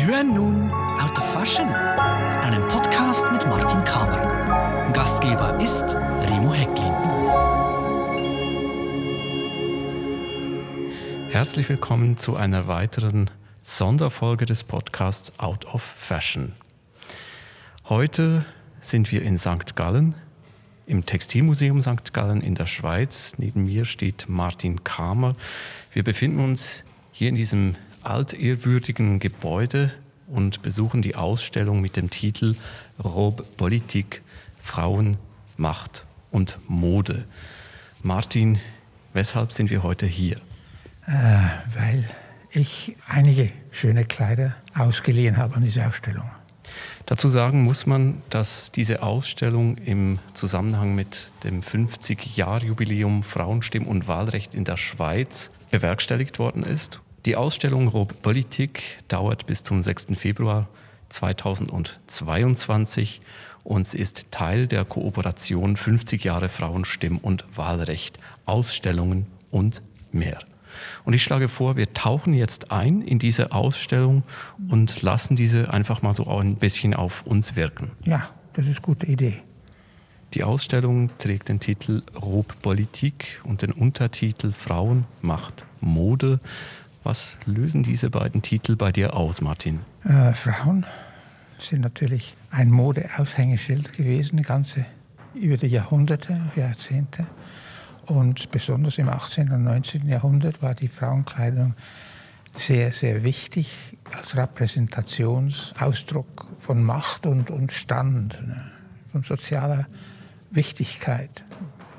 Sie hören nun Out of Fashion, einen Podcast mit Martin Kamer. Gastgeber ist Remo Hecklin. Herzlich willkommen zu einer weiteren Sonderfolge des Podcasts Out of Fashion. Heute sind wir in St. Gallen, im Textilmuseum St. Gallen in der Schweiz. Neben mir steht Martin Kamer. Wir befinden uns hier in diesem altehrwürdigen Gebäude und besuchen die Ausstellung mit dem Titel Robe Politik, Frauen, Macht und Mode. Martin, weshalb sind wir heute hier? Äh, weil ich einige schöne Kleider ausgeliehen habe an diese Ausstellung. Dazu sagen muss man, dass diese Ausstellung im Zusammenhang mit dem 50-Jahr-Jubiläum Frauenstimm- und Wahlrecht in der Schweiz bewerkstelligt worden ist. Die Ausstellung Rob Politik dauert bis zum 6. Februar 2022 und sie ist Teil der Kooperation 50 Jahre Frauenstimm- und Wahlrecht, Ausstellungen und mehr. Und ich schlage vor, wir tauchen jetzt ein in diese Ausstellung und lassen diese einfach mal so ein bisschen auf uns wirken. Ja, das ist eine gute Idee. Die Ausstellung trägt den Titel Rob Politik und den Untertitel Frauen, Macht, Mode. Was lösen diese beiden Titel bei dir aus, Martin? Äh, Frauen sind natürlich ein Modeaushängeschild gewesen, ganze über die Jahrhunderte, Jahrzehnte. Und besonders im 18. und 19. Jahrhundert war die Frauenkleidung sehr, sehr wichtig als Repräsentationsausdruck von Macht und, und Stand, ne, von sozialer Wichtigkeit.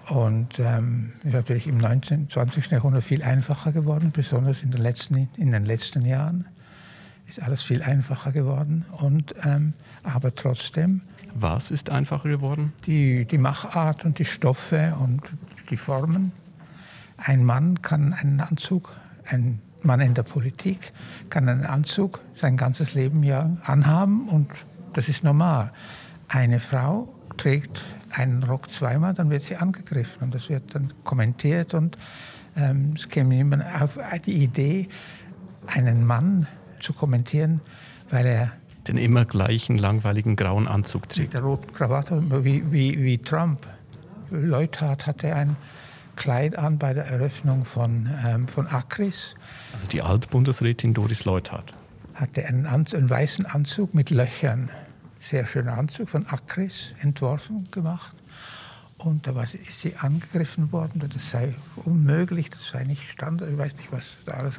Und ähm, ist natürlich im 19., 20. Jahrhundert viel einfacher geworden, besonders in den letzten, in den letzten Jahren ist alles viel einfacher geworden. Und, ähm, aber trotzdem. Was ist einfacher geworden? Die, die Machart und die Stoffe und die Formen. Ein Mann kann einen Anzug, ein Mann in der Politik kann einen Anzug sein ganzes Leben ja anhaben und das ist normal. Eine Frau trägt einen Rock zweimal, dann wird sie angegriffen und das wird dann kommentiert und ähm, es käme niemand auf die Idee, einen Mann zu kommentieren, weil er den immer gleichen langweiligen grauen Anzug trägt. Mit der roten Krawatte, wie, wie, wie Trump. Leuthard hatte ein Kleid an bei der Eröffnung von, ähm, von Acris. Also die Altbundesrätin Doris Leuthard. Hatte einen, Anzug, einen weißen Anzug mit Löchern. Sehr schöner Anzug von Acris, entworfen, gemacht. Und da war sie, ist sie angegriffen worden, das sei unmöglich, das sei nicht Standard, ich weiß nicht, was da alles.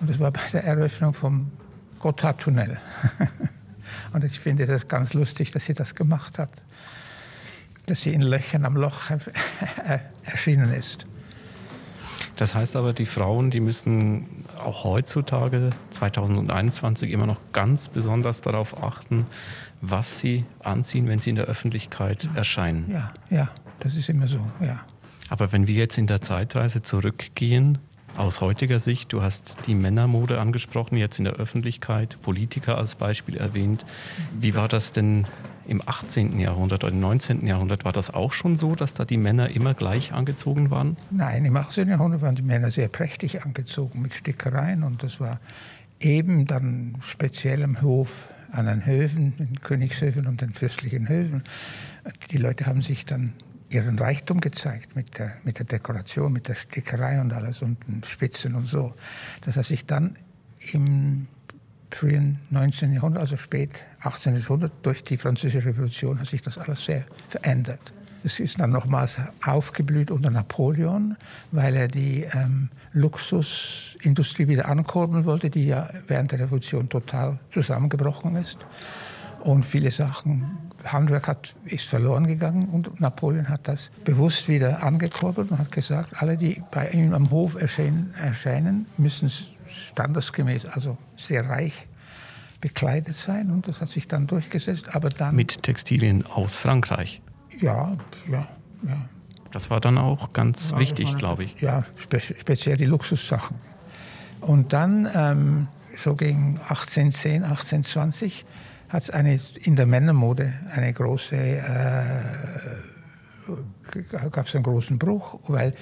Und das war bei der Eröffnung vom Gotthardtunnel. Und ich finde das ganz lustig, dass sie das gemacht hat dass sie in Löchern am Loch erschienen ist. Das heißt aber, die Frauen, die müssen auch heutzutage, 2021, immer noch ganz besonders darauf achten, was sie anziehen, wenn sie in der Öffentlichkeit ja. erscheinen. Ja, ja, das ist immer so, ja. Aber wenn wir jetzt in der Zeitreise zurückgehen, aus heutiger Sicht, du hast die Männermode angesprochen, jetzt in der Öffentlichkeit, Politiker als Beispiel erwähnt. Wie war das denn im 18. Jahrhundert oder im 19. Jahrhundert? War das auch schon so, dass da die Männer immer gleich angezogen waren? Nein, im 18. Jahrhundert waren die Männer sehr prächtig angezogen mit Stickereien und das war eben dann speziell am Hof an den Höfen, den Königshöfen und den fürstlichen Höfen. Die Leute haben sich dann ihren Reichtum gezeigt mit der, mit der Dekoration, mit der Stickerei und alles und Spitzen und so. Das hat sich dann im frühen 19. Jahrhundert, also spät 18. Jahrhundert, durch die Französische Revolution hat sich das alles sehr verändert. Es ist dann nochmals aufgeblüht unter Napoleon, weil er die ähm, Luxusindustrie wieder ankurbeln wollte, die ja während der Revolution total zusammengebrochen ist. Und viele Sachen Handwerk hat, ist verloren gegangen und Napoleon hat das bewusst wieder angekurbelt und hat gesagt, alle, die bei ihm am Hof erscheinen, erscheinen müssen standesgemäß, also sehr reich bekleidet sein und das hat sich dann durchgesetzt. Aber dann mit Textilien aus Frankreich. Ja, ja, ja. Das war dann auch ganz ja, wichtig, glaube ich. Ja, spe speziell die Luxussachen. Und dann ähm, so gegen 1810, 1820 hat es eine, in der Männermode eine große, äh, gab es einen großen Bruch, weil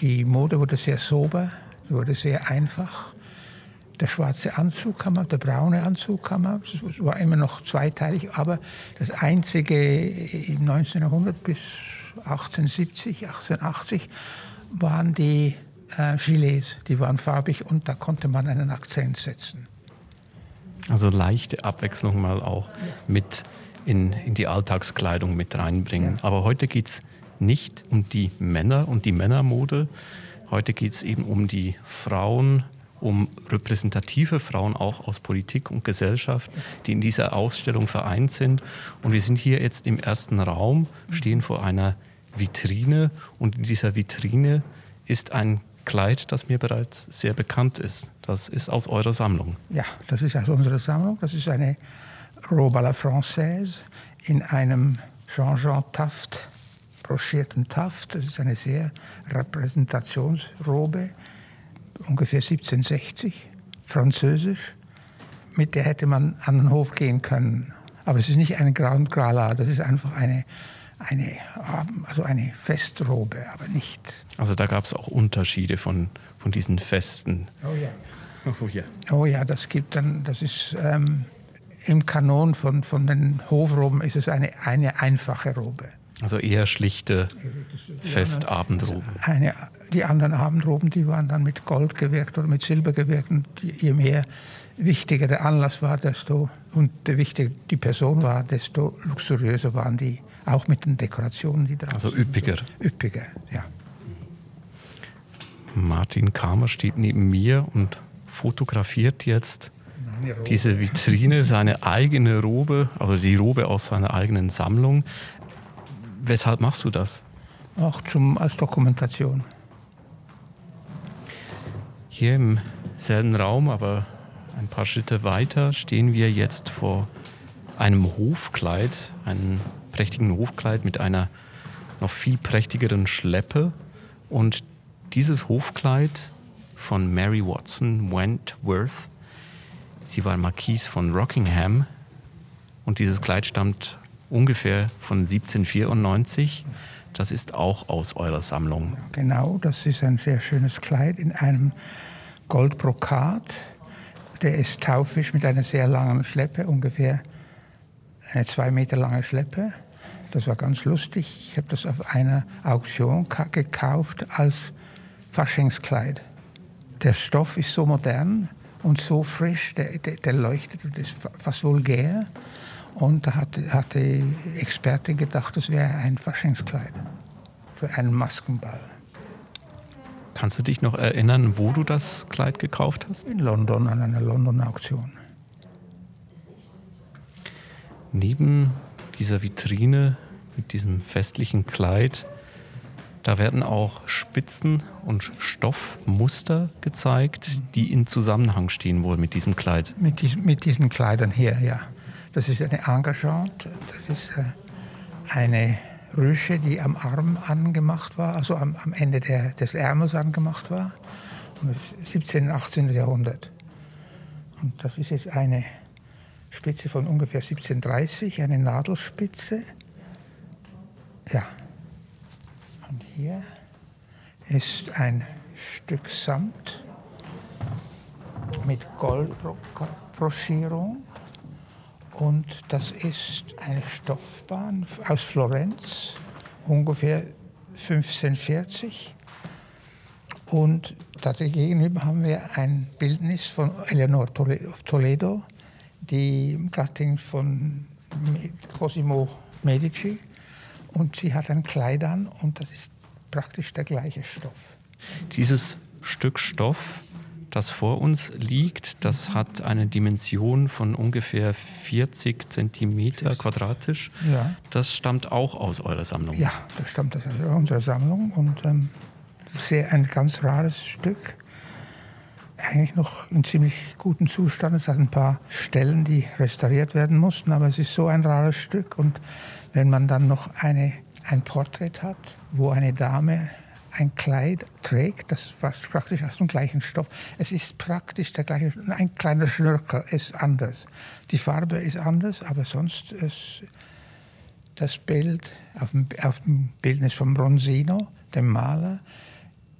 die Mode wurde sehr sober, wurde sehr einfach. der schwarze Anzug kam ab, der braune Anzug kam ab. Es war immer noch zweiteilig, aber das einzige im 1900 bis 1870, 1880 waren die äh, Gilets, die waren farbig und da konnte man einen Akzent setzen. Also leichte Abwechslung mal auch mit in, in die Alltagskleidung mit reinbringen. Ja. Aber heute geht es nicht um die Männer und die Männermode. Heute geht es eben um die Frauen, um repräsentative Frauen auch aus Politik und Gesellschaft, die in dieser Ausstellung vereint sind. Und wir sind hier jetzt im ersten Raum, stehen vor einer Vitrine und in dieser Vitrine ist ein Kleid, das mir bereits sehr bekannt ist. Das ist aus eurer Sammlung. Ja, das ist aus unserer Sammlung. Das ist eine Robe à la Française in einem Jean-Jean Taft, broschierten Taft. Das ist eine sehr Repräsentationsrobe ungefähr 1760, französisch. Mit der hätte man an den Hof gehen können. Aber es ist nicht eine Grand Grala, das ist einfach eine, eine, also eine Festrobe, aber nicht. Also da gab es auch Unterschiede von, von diesen Festen. Oh ja. Oh ja. Oh ja, das gibt dann, das ist ähm, im Kanon von, von den Hofroben ist es eine, eine einfache Robe. Also eher schlichte Festabendroben. Eine, die anderen Abendroben, die waren dann mit Gold gewirkt oder mit Silber gewirkt. Und je mehr wichtiger der Anlass war, desto und wichtiger die Person war, desto luxuriöser waren die, auch mit den Dekorationen, die drauf Also üppiger. So, üppiger, ja. Martin Kamer steht neben mir und fotografiert jetzt diese Vitrine, seine eigene Robe, also die Robe aus seiner eigenen Sammlung. Weshalb machst du das? Auch zum, als Dokumentation. Hier im selben Raum, aber ein paar Schritte weiter, stehen wir jetzt vor einem Hofkleid, einem prächtigen Hofkleid mit einer noch viel prächtigeren Schleppe. Und dieses Hofkleid von Mary Watson Wentworth, sie war Marquise von Rockingham und dieses Kleid stammt ungefähr von 1794. Das ist auch aus eurer Sammlung. Genau, das ist ein sehr schönes Kleid in einem Goldbrokat. Der ist taufisch mit einer sehr langen Schleppe, ungefähr eine zwei Meter lange Schleppe. Das war ganz lustig. Ich habe das auf einer Auktion gekauft als Faschingskleid. Der Stoff ist so modern und so frisch, der, der, der leuchtet und ist fast vulgär. Und da hat, hat die Expertin gedacht, das wäre ein Faschingskleid für einen Maskenball. Kannst du dich noch erinnern, wo du das Kleid gekauft hast? In London, an einer London-Auktion. Neben dieser Vitrine mit diesem festlichen Kleid, da werden auch Spitzen und Stoffmuster gezeigt, die in Zusammenhang stehen wohl mit diesem Kleid. Mit, dies, mit diesen Kleidern hier, ja. Das ist eine Engagement, das ist äh, eine Rüsche, die am Arm angemacht war, also am, am Ende der, des Ärmels angemacht war. Und das 17. und 18. Jahrhundert. Und das ist jetzt eine Spitze von ungefähr 1730, eine Nadelspitze. Ja. Und hier ist ein Stück Samt mit Goldbroschierung. Und das ist eine Stoffbahn aus Florenz, ungefähr 1540. Und gegenüber haben wir ein Bildnis von Eleanor Toledo, die Gattin von Cosimo Medici. Und sie hat ein Kleid an und das ist praktisch der gleiche Stoff. Dieses Stück Stoff das vor uns liegt, das hat eine Dimension von ungefähr 40 Zentimeter quadratisch. Ja. Das stammt auch aus eurer Sammlung. Ja, das stammt aus unserer Sammlung und ähm, sehr ein ganz rares Stück. Eigentlich noch in ziemlich gutem Zustand. Es hat ein paar Stellen, die restauriert werden mussten, aber es ist so ein rares Stück. Und wenn man dann noch eine, ein Porträt hat, wo eine Dame ein Kleid trägt, das fast praktisch aus dem gleichen Stoff. Es ist praktisch der gleiche, ein kleiner Schnörkel ist anders. Die Farbe ist anders, aber sonst ist das Bild auf dem, auf dem Bildnis von Bronzino, dem Maler,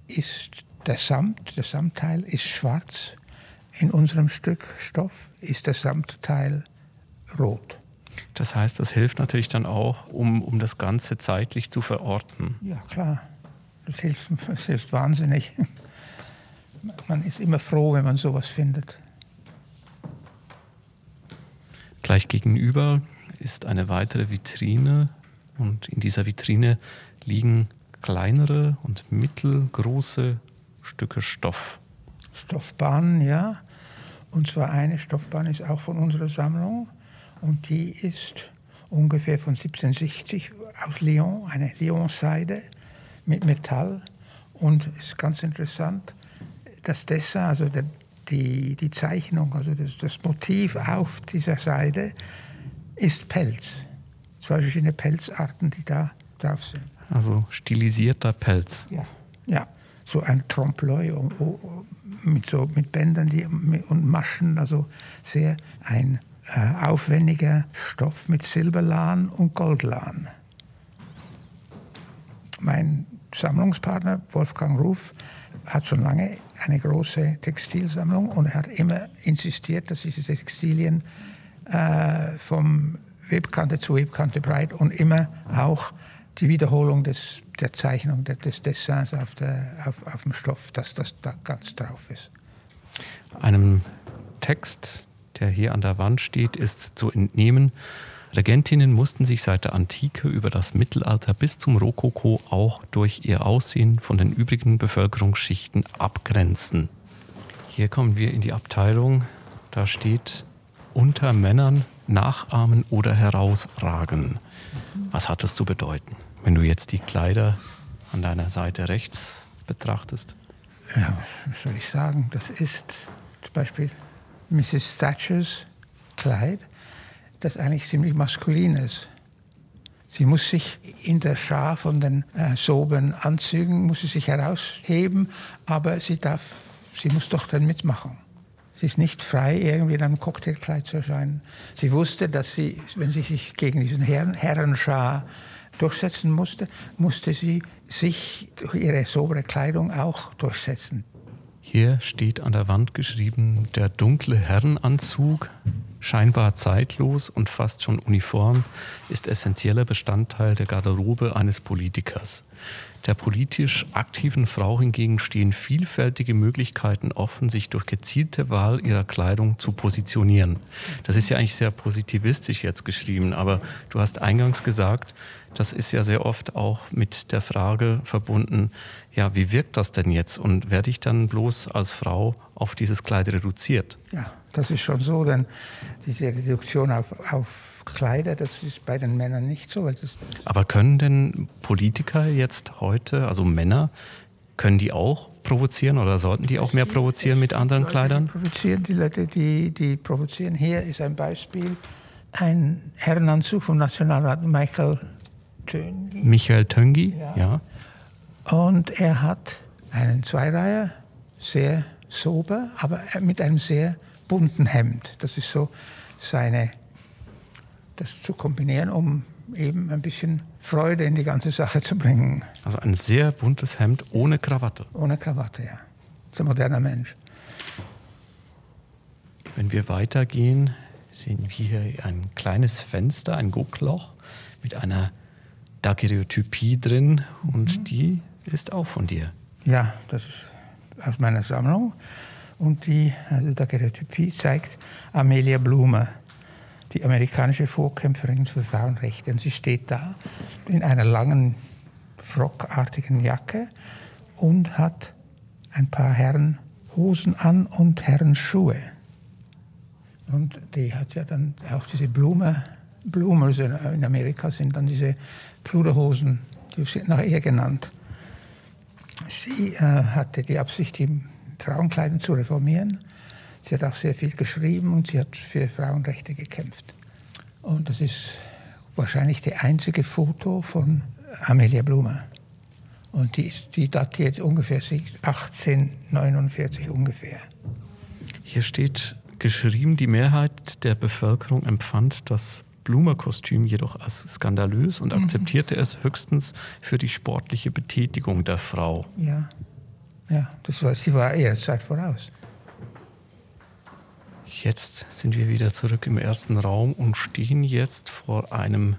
ist der Samt, der Samtteil ist schwarz in unserem Stück Stoff ist der Samtteil rot. Das heißt, das hilft natürlich dann auch, um, um das Ganze zeitlich zu verorten. Ja, klar. Das hilft, das hilft wahnsinnig. Man ist immer froh, wenn man sowas findet. Gleich gegenüber ist eine weitere Vitrine und in dieser Vitrine liegen kleinere und mittelgroße Stücke Stoff. Stoffbahnen, ja. Und zwar eine Stoffbahn ist auch von unserer Sammlung und die ist ungefähr von 1760 aus Lyon, eine Lyon-Seide mit Metall. Und es ist ganz interessant, das Dessin, also der, die, die Zeichnung, also das, das Motiv auf dieser Seide ist Pelz. Zwei verschiedene Pelzarten, die da drauf sind. Also stilisierter Pelz. Ja, ja. So ein Trompe-l'œil mit, so, mit Bändern die, und Maschen, also sehr ein äh, aufwendiger Stoff mit Silberlan und Goldlan. Mein Sammlungspartner Wolfgang Ruf hat schon lange eine große Textilsammlung und er hat immer insistiert, dass diese Textilien äh, vom Webkante zu Webkante breit und immer auch die Wiederholung des, der Zeichnung, des Dessins auf, der, auf, auf dem Stoff, dass das da ganz drauf ist. Einem Text, der hier an der Wand steht, ist zu entnehmen, Regentinnen mussten sich seit der Antike über das Mittelalter bis zum Rokoko auch durch ihr Aussehen von den übrigen Bevölkerungsschichten abgrenzen. Hier kommen wir in die Abteilung, da steht unter Männern nachahmen oder herausragen. Was hat das zu bedeuten, wenn du jetzt die Kleider an deiner Seite rechts betrachtest? Ja, was soll ich sagen? Das ist zum Beispiel Mrs. Thatchers Kleid das eigentlich ziemlich maskulin ist. Sie muss sich in der Schar von den äh, soberen Anzügen muss sie sich herausheben, aber sie, darf, sie muss doch dann mitmachen. Sie ist nicht frei, irgendwie in einem Cocktailkleid zu erscheinen. Sie wusste, dass sie, wenn sie sich gegen diesen Herren, Herrenschar durchsetzen musste, musste sie sich durch ihre sobere Kleidung auch durchsetzen. Hier steht an der Wand geschrieben, der dunkle Herrenanzug, scheinbar zeitlos und fast schon uniform, ist essentieller Bestandteil der Garderobe eines Politikers. Der politisch aktiven Frau hingegen stehen vielfältige Möglichkeiten offen, sich durch gezielte Wahl ihrer Kleidung zu positionieren. Das ist ja eigentlich sehr positivistisch jetzt geschrieben, aber du hast eingangs gesagt, das ist ja sehr oft auch mit der Frage verbunden, ja, wie wirkt das denn jetzt und werde ich dann bloß als Frau auf dieses Kleid reduziert? Ja, das ist schon so, denn diese Reduktion auf, auf Kleider, das ist bei den Männern nicht so. Aber können denn Politiker jetzt heute, also Männer, können die auch provozieren oder sollten die auch mehr provozieren mit anderen Kleidern? Die provozieren, die Leute, die, die provozieren. Hier ist ein Beispiel, ein Herrenanzug vom Nationalrat Michael Töngi. Michael Töngi, ja. ja. Und er hat einen Zweireiher, sehr sober, aber mit einem sehr bunten Hemd. Das ist so seine, das zu kombinieren, um eben ein bisschen Freude in die ganze Sache zu bringen. Also ein sehr buntes Hemd ohne Krawatte. Ohne Krawatte, ja. Das ist ein moderner Mensch. Wenn wir weitergehen, sehen wir hier ein kleines Fenster, ein Guckloch mit einer Daguerreotypie drin und mhm. die ist auch von dir. Ja, das ist aus meiner Sammlung. Und die also Daguerreotypie zeigt Amelia Blume, die amerikanische Vorkämpferin für Frauenrechte. Und sie steht da in einer langen, frockartigen Jacke und hat ein paar Herrenhosen an und Herrenschuhe. Und die hat ja dann auch diese Blume, Blumen also in Amerika sind dann diese Pluderhosen, die sind nach ihr genannt. Sie äh, hatte die Absicht, die Frauenkleidung zu reformieren. Sie hat auch sehr viel geschrieben und sie hat für Frauenrechte gekämpft. Und das ist wahrscheinlich das einzige Foto von Amelia Blume. Und die, die datiert ungefähr 1849 ungefähr. Hier steht geschrieben, die Mehrheit der Bevölkerung empfand das Blumer-Kostüm jedoch als skandalös und mhm. akzeptierte es höchstens für die sportliche Betätigung der Frau. Ja, ja das war, sie war eher Zeit voraus. Jetzt sind wir wieder zurück im ersten Raum und stehen jetzt vor einem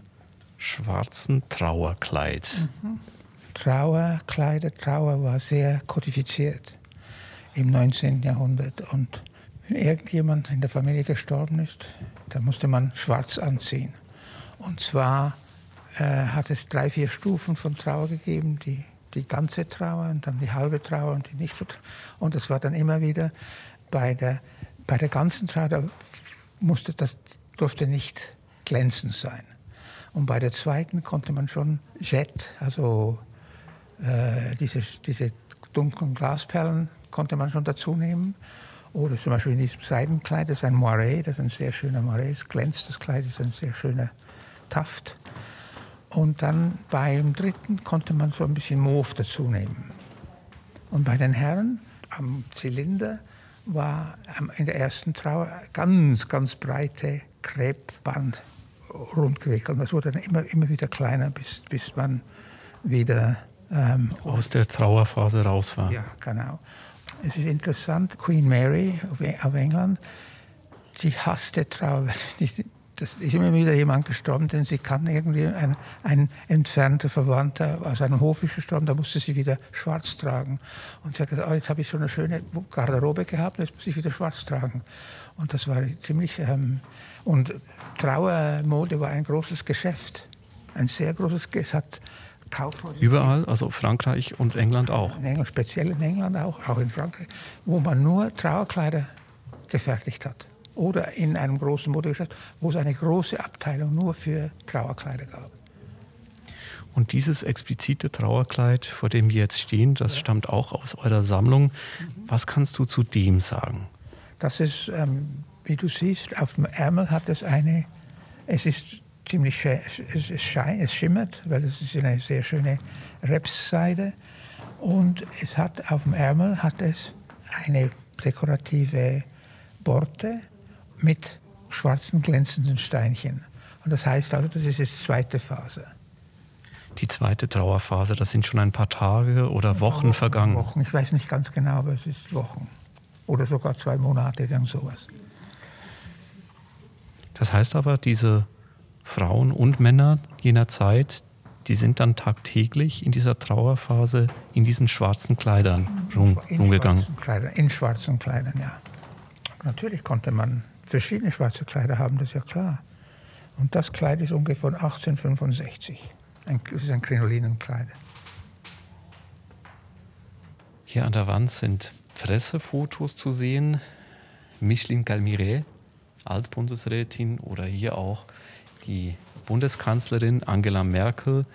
schwarzen Trauerkleid. Mhm. Trauerkleider, Trauer war sehr kodifiziert im 19. Jahrhundert. Und wenn irgendjemand in der Familie gestorben ist, dann musste man schwarz anziehen. Und zwar äh, hat es drei, vier Stufen von Trauer gegeben, die, die ganze Trauer und dann die halbe Trauer und die nicht. Und es war dann immer wieder bei der, bei der ganzen Trauer, da musste das durfte nicht glänzend sein. Und bei der zweiten konnte man schon Jet, also äh, diese, diese dunklen Glasperlen konnte man schon dazu nehmen. Oder zum Beispiel in diesem Seidenkleid, das ist ein Moiré, das ist ein sehr schöner Moiré, es glänzt das Kleid, das ist ein sehr schöner Taft. Und dann beim dritten konnte man so ein bisschen Mauve dazu nehmen. Und bei den Herren am Zylinder war in der ersten Trauer ganz, ganz breite Kreppband rundgewickelt. Und das wurde dann immer, immer wieder kleiner, bis, bis man wieder ähm, aus der Trauerphase raus war. Ja, genau. Es ist interessant, Queen Mary auf England, sie hasste Trauer. Das ist immer wieder jemand gestorben, denn sie kann irgendwie ein, ein entfernter Verwandter aus einem Hof ist gestorben, da musste sie wieder schwarz tragen. Und sie hat gesagt, oh, jetzt habe ich so eine schöne Garderobe gehabt, jetzt muss ich wieder schwarz tragen. Und das war ziemlich... Ähm, und Trauermode war ein großes Geschäft, ein sehr großes Geschäft. Überall, also Frankreich und England auch. In England, speziell in England auch, auch in Frankreich, wo man nur Trauerkleider gefertigt hat. Oder in einem großen Modegeschäft, wo es eine große Abteilung nur für Trauerkleider gab. Und dieses explizite Trauerkleid, vor dem wir jetzt stehen, das ja. stammt auch aus eurer Sammlung. Was kannst du zu dem sagen? Das ist, ähm, wie du siehst, auf dem Ärmel hat es eine, es ist ziemlich, es, es, schein, es schimmert, weil es ist eine sehr schöne Repsseide. Und es hat auf dem Ärmel hat es eine dekorative Borte mit schwarzen glänzenden Steinchen. Und das heißt also, das ist die zweite Phase. Die zweite Trauerphase, das sind schon ein paar Tage oder Wochen, Wochen vergangen. Wochen, ich weiß nicht ganz genau, aber es ist Wochen. Oder sogar zwei Monate, dann sowas. Das heißt aber, diese Frauen und Männer jener Zeit, die sind dann tagtäglich in dieser Trauerphase in diesen schwarzen Kleidern rum, in rumgegangen. Schwarzen Kleidern, in schwarzen Kleidern, ja. Natürlich konnte man verschiedene schwarze Kleider haben, das ist ja klar. Und das Kleid ist ungefähr von 1865. Ein, das ist ein Krinolinenkleid. Hier an der Wand sind Pressefotos zu sehen. Micheline Galmire, Altbundesrätin, oder hier auch die Bundeskanzlerin Angela Merkel.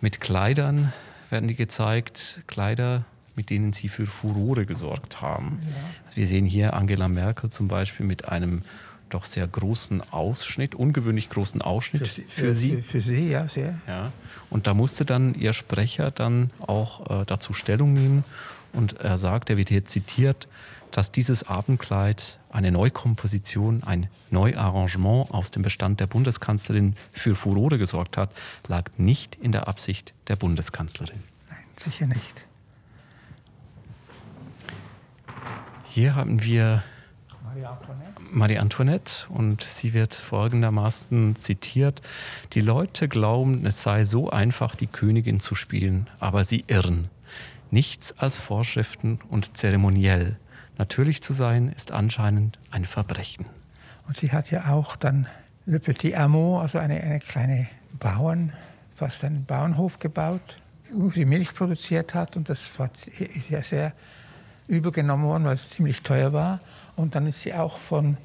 Mit Kleidern werden die gezeigt, Kleider, mit denen sie für Furore gesorgt haben. Ja. Wir sehen hier Angela Merkel zum Beispiel mit einem doch sehr großen Ausschnitt, ungewöhnlich großen Ausschnitt für, für, für sie. Für, für, sie, ja, sehr. Ja. Und da musste dann ihr Sprecher dann auch äh, dazu Stellung nehmen und er sagt, er wird hier zitiert, dass dieses Abendkleid eine Neukomposition, ein Neuarrangement aus dem Bestand der Bundeskanzlerin für Furore gesorgt hat, lag nicht in der Absicht der Bundeskanzlerin. Nein, sicher nicht. Hier haben wir Marie Antoinette. Marie Antoinette und sie wird folgendermaßen zitiert. Die Leute glauben, es sei so einfach, die Königin zu spielen, aber sie irren. Nichts als Vorschriften und zeremoniell. Natürlich zu sein ist anscheinend ein Verbrechen. Und sie hat ja auch dann Le Petit Amour, also eine, eine kleine Bauern, fast einen Bauernhof gebaut, wo sie Milch produziert hat. Und das war, ist ja sehr übergenommen worden, weil es ziemlich teuer war. Und dann ist sie auch von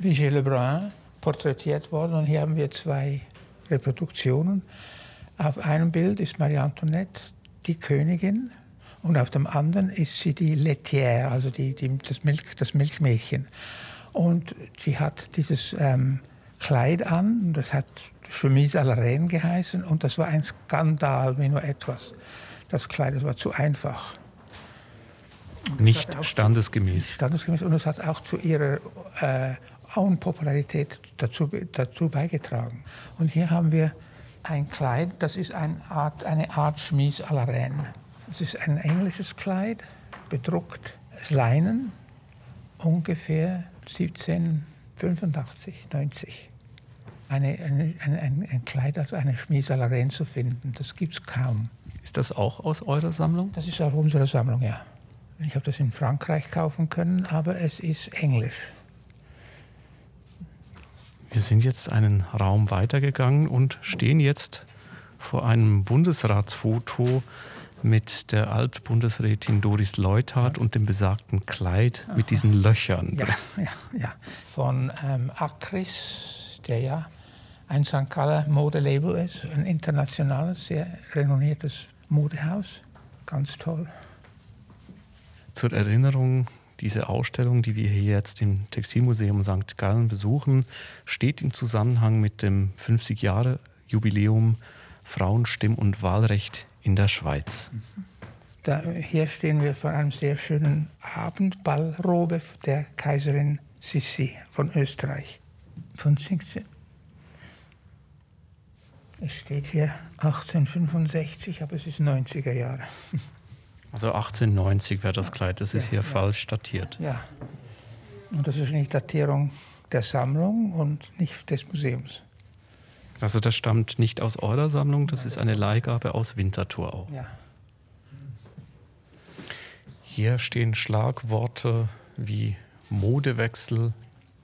Vigée Lebrun porträtiert worden. Und hier haben wir zwei Reproduktionen. Auf einem Bild ist Marie Antoinette die Königin und auf dem anderen ist sie die Laitière, also die, die, das, Milch, das Milchmädchen. Und sie hat dieses ähm, Kleid an, das hat Chemise à la Reine geheißen und das war ein Skandal wie nur etwas. Das Kleid das war zu einfach. Nicht standesgemäß. standesgemäß und es hat auch zu ihrer äh, Unpopularität dazu, dazu beigetragen. Und hier haben wir ein Kleid, das ist eine Art, eine Art Chemise à la Reine. Es ist ein englisches Kleid, bedruckt, Leinen, ungefähr 1785, 90. Eine, eine, eine, ein, ein Kleid aus einer Schmiesalerin zu finden, das gibt es kaum. Ist das auch aus eurer Sammlung? Das ist aus unserer Sammlung, ja. Ich habe das in Frankreich kaufen können, aber es ist Englisch. Wir sind jetzt einen Raum weitergegangen und stehen jetzt vor einem Bundesratsfoto mit der Altbundesrätin Doris Leuthardt und dem besagten Kleid Aha. mit diesen Löchern. Ja, ja, ja. Von ähm, Acris, der ja ein St. Galler Modelabel ist, ein internationales, sehr renommiertes Modehaus. Ganz toll. Zur Erinnerung, diese Ausstellung, die wir hier jetzt im Textilmuseum St. Gallen besuchen, steht im Zusammenhang mit dem 50-Jahre-Jubiläum Frauenstimm- und Wahlrecht in der Schweiz. Da, hier stehen wir vor einem sehr schönen Abendballrobe der Kaiserin Sissi von Österreich. Von 17. Es steht hier 1865, aber es ist 90er Jahre. Also 1890 wäre das Kleid, das ist ja, hier ja. falsch datiert. Ja. Und das ist nicht Datierung der Sammlung und nicht des Museums. Also das stammt nicht aus eurer Sammlung, das ist eine Leihgabe aus Winterthur auch. Ja. Hier stehen Schlagworte wie Modewechsel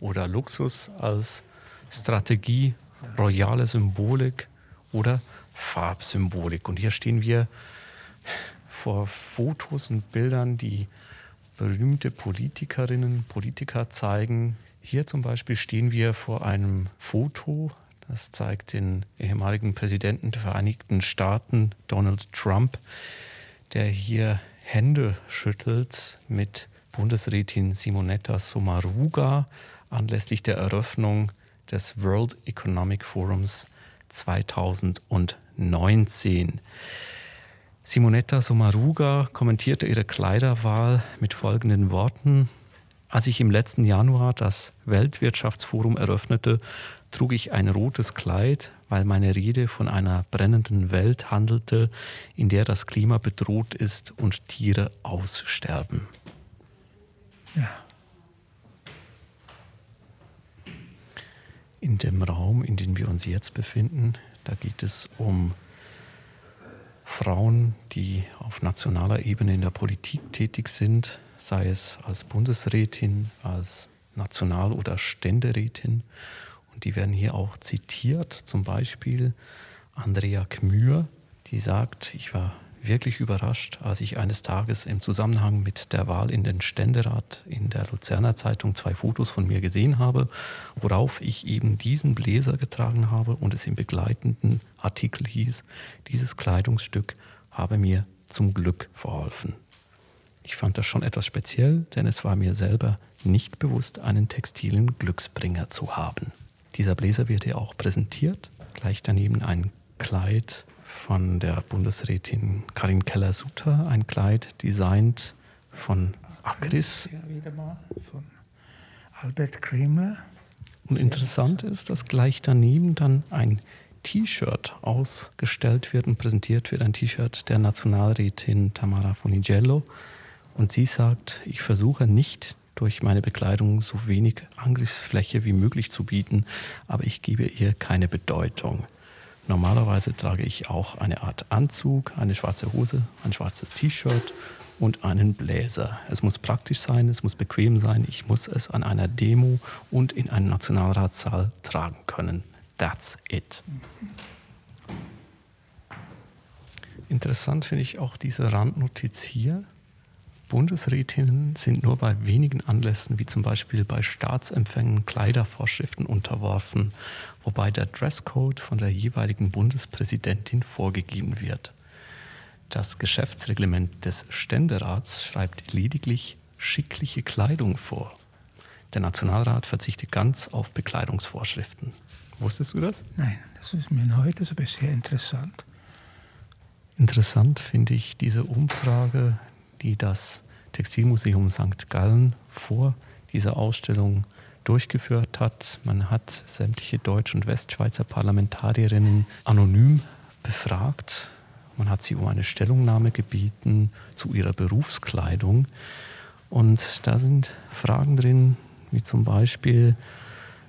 oder Luxus als Strategie, royale Symbolik oder Farbsymbolik. Und hier stehen wir vor Fotos und Bildern, die berühmte Politikerinnen, Politiker zeigen. Hier zum Beispiel stehen wir vor einem Foto das zeigt den ehemaligen Präsidenten der Vereinigten Staaten, Donald Trump, der hier Hände schüttelt mit Bundesrätin Simonetta Sommaruga anlässlich der Eröffnung des World Economic Forums 2019. Simonetta Sommaruga kommentierte ihre Kleiderwahl mit folgenden Worten. Als ich im letzten Januar das Weltwirtschaftsforum eröffnete, trug ich ein rotes Kleid, weil meine Rede von einer brennenden Welt handelte, in der das Klima bedroht ist und Tiere aussterben. Ja. In dem Raum, in dem wir uns jetzt befinden, da geht es um Frauen, die auf nationaler Ebene in der Politik tätig sind, sei es als Bundesrätin, als National- oder Ständerätin. Und die werden hier auch zitiert, zum Beispiel Andrea Kmür, die sagt, ich war wirklich überrascht, als ich eines Tages im Zusammenhang mit der Wahl in den Ständerat in der Luzerner Zeitung zwei Fotos von mir gesehen habe, worauf ich eben diesen Bläser getragen habe und es im begleitenden Artikel hieß, dieses Kleidungsstück habe mir zum Glück verholfen. Ich fand das schon etwas speziell, denn es war mir selber nicht bewusst, einen textilen Glücksbringer zu haben. Dieser Bläser wird hier auch präsentiert. Gleich daneben ein Kleid von der Bundesrätin Karin Keller-Sutter, ein Kleid designt von Akris. Ja, wieder mal von Albert Kremler. Und interessant ist, dass gleich daneben dann ein T-Shirt ausgestellt wird und präsentiert wird, ein T-Shirt der Nationalrätin Tamara Funigello. Und sie sagt, ich versuche nicht durch meine Bekleidung so wenig Angriffsfläche wie möglich zu bieten, aber ich gebe ihr keine Bedeutung. Normalerweise trage ich auch eine Art Anzug, eine schwarze Hose, ein schwarzes T-Shirt und einen Bläser. Es muss praktisch sein, es muss bequem sein, ich muss es an einer Demo und in einem Nationalratssaal tragen können. That's it. Interessant finde ich auch diese Randnotiz hier. Bundesrätinnen sind nur bei wenigen Anlässen, wie zum Beispiel bei Staatsempfängen, Kleidervorschriften unterworfen, wobei der Dresscode von der jeweiligen Bundespräsidentin vorgegeben wird. Das Geschäftsreglement des Ständerats schreibt lediglich schickliche Kleidung vor. Der Nationalrat verzichtet ganz auf Bekleidungsvorschriften. Wusstest du das? Nein, das ist mir heute so bisher interessant. Interessant finde ich diese Umfrage, die das Textilmuseum St. Gallen vor dieser Ausstellung durchgeführt hat. Man hat sämtliche Deutsch- und Westschweizer Parlamentarierinnen anonym befragt. Man hat sie um eine Stellungnahme gebeten zu ihrer Berufskleidung. Und da sind Fragen drin wie zum Beispiel,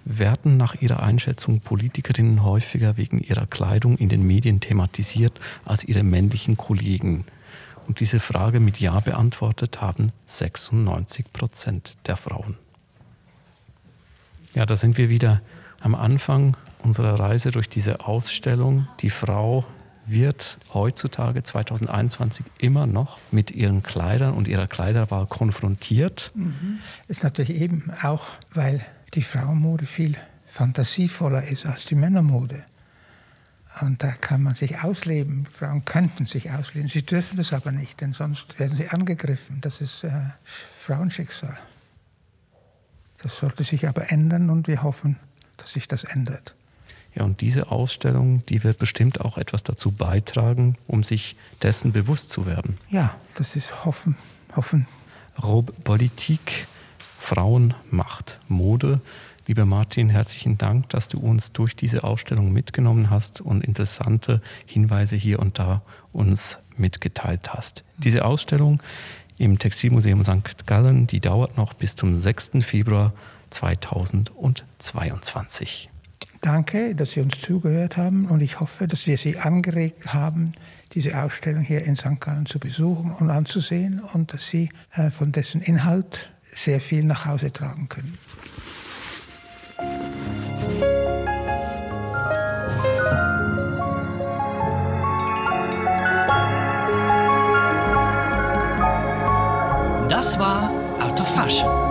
werden nach Ihrer Einschätzung Politikerinnen häufiger wegen ihrer Kleidung in den Medien thematisiert als ihre männlichen Kollegen? Und diese Frage mit Ja beantwortet haben 96 Prozent der Frauen. Ja, da sind wir wieder am Anfang unserer Reise durch diese Ausstellung. Die Frau wird heutzutage 2021 immer noch mit ihren Kleidern und ihrer Kleiderwahl konfrontiert. Mhm. Ist natürlich eben auch, weil die Frauenmode viel fantasievoller ist als die Männermode. Und da kann man sich ausleben. Frauen könnten sich ausleben. Sie dürfen das aber nicht, denn sonst werden sie angegriffen. Das ist äh, Frauenschicksal. Das sollte sich aber ändern und wir hoffen, dass sich das ändert. Ja, und diese Ausstellung, die wird bestimmt auch etwas dazu beitragen, um sich dessen bewusst zu werden. Ja, das ist Hoffen. Hoffen. Rob Politik, Frauen, Macht, Mode. Lieber Martin, herzlichen Dank, dass du uns durch diese Ausstellung mitgenommen hast und interessante Hinweise hier und da uns mitgeteilt hast. Diese Ausstellung im Textilmuseum St. Gallen, die dauert noch bis zum 6. Februar 2022. Danke, dass Sie uns zugehört haben und ich hoffe, dass wir Sie angeregt haben, diese Ausstellung hier in St. Gallen zu besuchen und anzusehen und dass Sie äh, von dessen Inhalt sehr viel nach Hause tragen können. Das war Out of Fashion